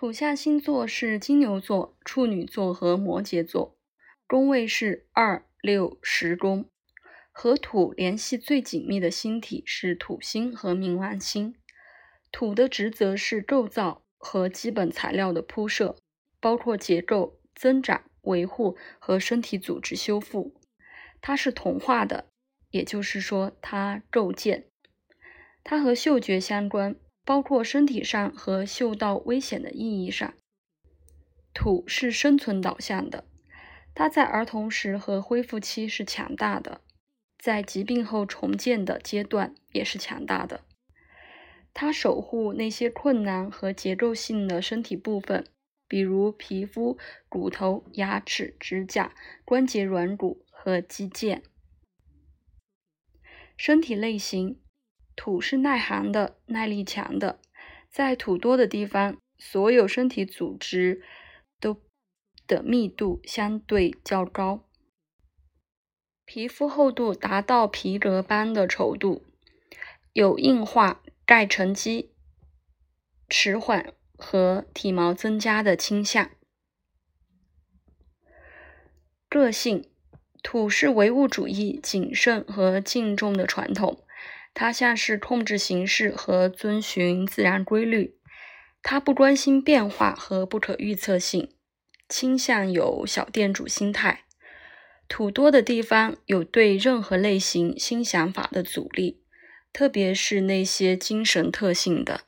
土象星座是金牛座、处女座和摩羯座，宫位是二、六、十宫。和土联系最紧密的星体是土星和冥王星。土的职责是构造和基本材料的铺设，包括结构、增长、维护和身体组织修复。它是同化的，也就是说，它构建。它和嗅觉相关，包括身体上和嗅到危险的意义上。土是生存导向的，它在儿童时和恢复期是强大的。在疾病后重建的阶段也是强大的。它守护那些困难和结构性的身体部分，比如皮肤、骨头、牙齿、指甲、关节软骨和肌腱。身体类型：土是耐寒的、耐力强的。在土多的地方，所有身体组织都的密度相对较高。皮肤厚度达到皮革般的稠度，有硬化、钙沉积、迟缓和体毛增加的倾向。个性：土是唯物主义、谨慎和敬重的传统，他像是控制形式和遵循自然规律。他不关心变化和不可预测性，倾向有小店主心态。土多的地方有对任何类型新想法的阻力，特别是那些精神特性的。